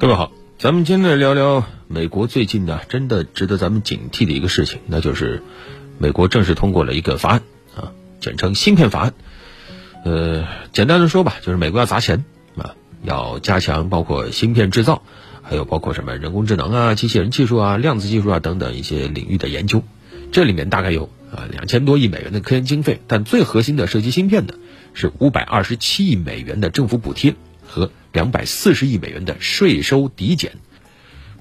各位好，咱们今天来聊聊美国最近呢，真的值得咱们警惕的一个事情，那就是美国正式通过了一个法案啊，简称芯片法案。呃，简单的说吧，就是美国要砸钱啊，要加强包括芯片制造，还有包括什么人工智能啊、机器人技术啊、量子技术啊等等一些领域的研究。这里面大概有啊两千多亿美元的科研经费，但最核心的涉及芯片的是五百二十七亿美元的政府补贴和。两百四十亿美元的税收抵减，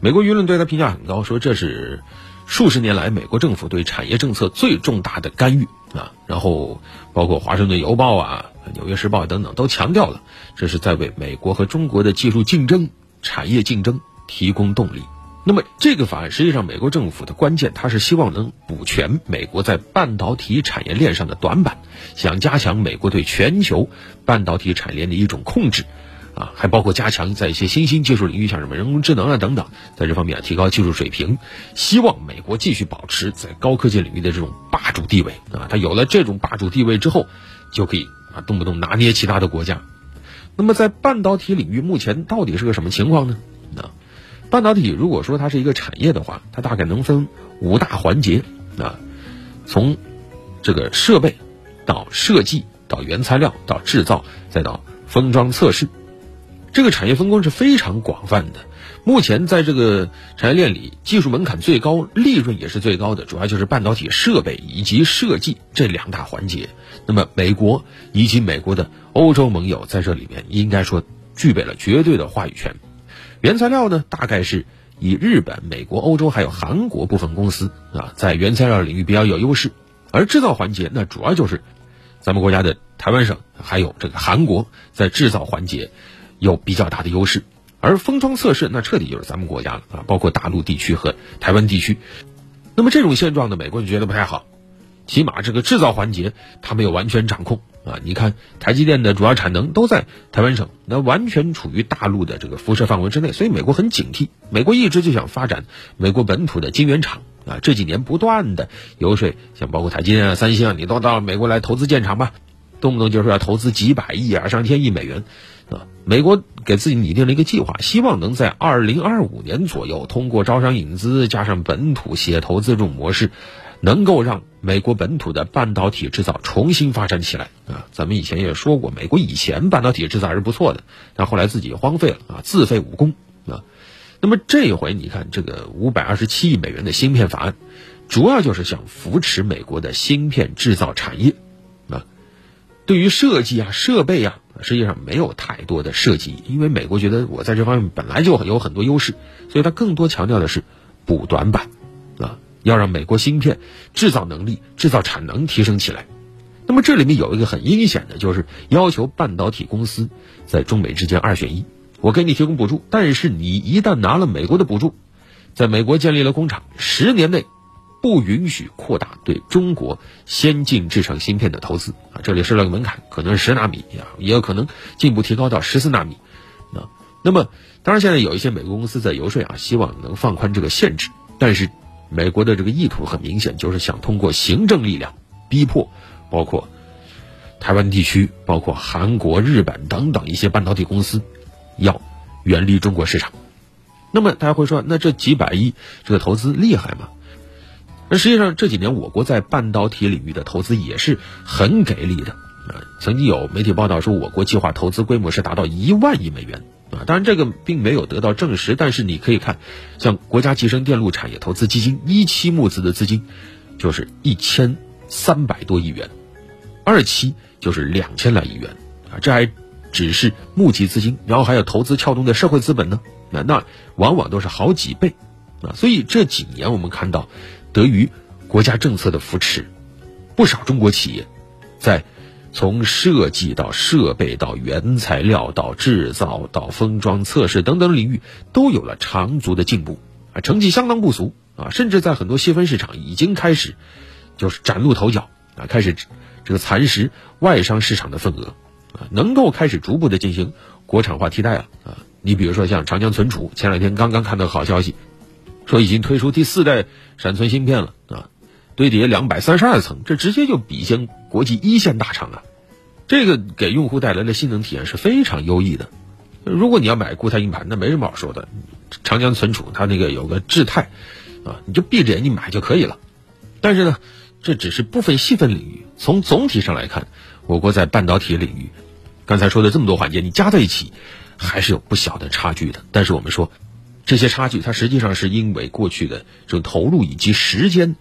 美国舆论对他评价很高，说这是数十年来美国政府对产业政策最重大的干预啊。然后，包括《华盛顿邮报》啊、《纽约时报》等等都强调了，这是在为美国和中国的技术竞争、产业竞争提供动力。那么，这个法案实际上美国政府的关键，它是希望能补全美国在半导体产业链上的短板，想加强美国对全球半导体产业链的一种控制。啊，还包括加强在一些新兴技术领域，像什么人工智能啊等等，在这方面提高技术水平，希望美国继续保持在高科技领域的这种霸主地位啊。它有了这种霸主地位之后，就可以啊动不动拿捏其他的国家。那么在半导体领域，目前到底是个什么情况呢？啊，半导体如果说它是一个产业的话，它大概能分五大环节啊，从这个设备到设计到原材料到制造再到封装测试。这个产业分工是非常广泛的。目前在这个产业链里，技术门槛最高、利润也是最高的，主要就是半导体设备以及设计这两大环节。那么，美国以及美国的欧洲盟友在这里面，应该说具备了绝对的话语权。原材料呢，大概是以日本、美国、欧洲还有韩国部分公司啊，在原材料领域比较有优势。而制造环节，那主要就是咱们国家的台湾省还有这个韩国在制造环节。有比较大的优势，而封装测试那彻底就是咱们国家了啊，包括大陆地区和台湾地区。那么这种现状呢，美国就觉得不太好，起码这个制造环节它没有完全掌控啊。你看台积电的主要产能都在台湾省，那完全处于大陆的这个辐射范围之内，所以美国很警惕。美国一直就想发展美国本土的晶圆厂啊，这几年不断的游说，像包括台积电啊、三星啊，你都到美国来投资建厂吧，动不动就说要投资几百亿啊、上千亿美元。啊，美国给自己拟定了一个计划，希望能在二零二五年左右，通过招商引资加上本土企业投资这种模式，能够让美国本土的半导体制造重新发展起来。啊，咱们以前也说过，美国以前半导体制造还是不错的，但后来自己荒废了啊，自废武功啊。那么这回，你看这个五百二十七亿美元的芯片法案，主要就是想扶持美国的芯片制造产业。对于设计啊、设备啊。实际上没有太多的设计，因为美国觉得我在这方面本来就有很多优势，所以他更多强调的是补短板，啊，要让美国芯片制造能力、制造产能提升起来。那么这里面有一个很阴险的，就是要求半导体公司在中美之间二选一，我给你提供补助，但是你一旦拿了美国的补助，在美国建立了工厂，十年内。不允许扩大对中国先进制程芯片的投资啊！这里设了个门槛，可能是十纳米啊，也有可能进一步提高到十四纳米啊。那么，当然现在有一些美国公司在游说啊，希望能放宽这个限制。但是，美国的这个意图很明显，就是想通过行政力量逼迫，包括台湾地区、包括韩国、日本等等一些半导体公司，要远离中国市场。那么，大家会说，那这几百亿这个投资厉害吗？那实际上这几年我国在半导体领域的投资也是很给力的啊！曾经有媒体报道说，我国计划投资规模是达到一万亿美元啊！当然这个并没有得到证实，但是你可以看，像国家集成电路产业投资基金一期募资的资金就是一千三百多亿元，二期就是两千来亿元啊！这还只是募集资金，然后还有投资撬动的社会资本呢，那那往往都是好几倍啊！所以这几年我们看到。得益于国家政策的扶持，不少中国企业在从设计到设备到原材料到制造到封装测试等等领域都有了长足的进步啊，成绩相当不俗啊，甚至在很多细分市场已经开始就是崭露头角啊，开始这个蚕食外商市场的份额啊，能够开始逐步的进行国产化替代了啊。你比如说像长江存储，前两天刚刚看到好消息。说已经推出第四代闪存芯片了啊，堆叠两百三十二层，这直接就比肩国际一线大厂啊，这个给用户带来的性能体验是非常优异的。如果你要买固态硬盘，那没什么好说的，长江存储它那个有个智泰，啊，你就闭着眼睛买就可以了。但是呢，这只是部分细分领域，从总体上来看，我国在半导体领域，刚才说的这么多环节，你加在一起，还是有不小的差距的。但是我们说，这些差距它实际上是因为过去的这种投入以及时间，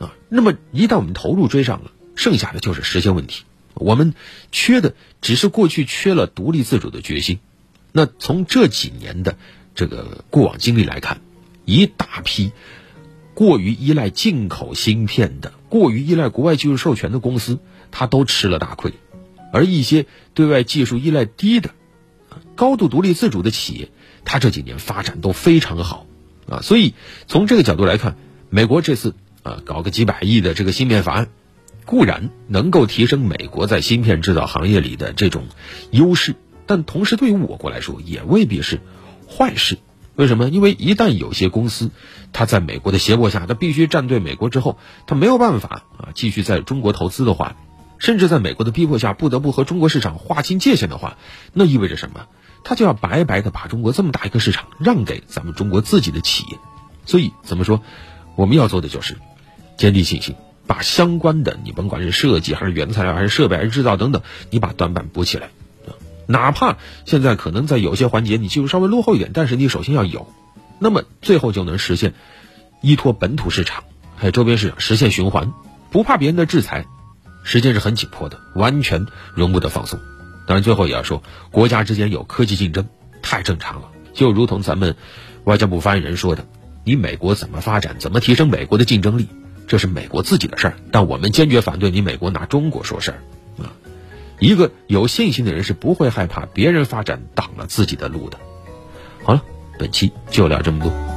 啊，那么一旦我们投入追上了，剩下的就是时间问题。我们缺的只是过去缺了独立自主的决心。那从这几年的这个过往经历来看，一大批过于依赖进口芯片的、过于依赖国外技术授权的公司，它都吃了大亏；而一些对外技术依赖低的、高度独立自主的企业，它这几年发展都非常好啊。所以从这个角度来看，美国这次啊搞个几百亿的这个芯片法案，固然能够提升美国在芯片制造行业里的这种优势。但同时，对于我国来说，也未必是坏事。为什么？因为一旦有些公司，它在美国的胁迫下，它必须站队美国之后，它没有办法啊继续在中国投资的话，甚至在美国的逼迫下，不得不和中国市场划清界限的话，那意味着什么？他就要白白的把中国这么大一个市场让给咱们中国自己的企业。所以，怎么说？我们要做的就是坚定信心，把相关的你甭管是设计还是原材料还是设备还是制造等等，你把短板补起来。哪怕现在可能在有些环节你技术稍微落后一点，但是你首先要有，那么最后就能实现依托本土市场还有周边市场实现循环，不怕别人的制裁。时间是很紧迫的，完全容不得放松。当然，最后也要说，国家之间有科技竞争太正常了，就如同咱们外交部发言人说的：“你美国怎么发展，怎么提升美国的竞争力，这是美国自己的事儿，但我们坚决反对你美国拿中国说事儿。”啊。一个有信心的人是不会害怕别人发展挡了自己的路的。好了，本期就聊这么多。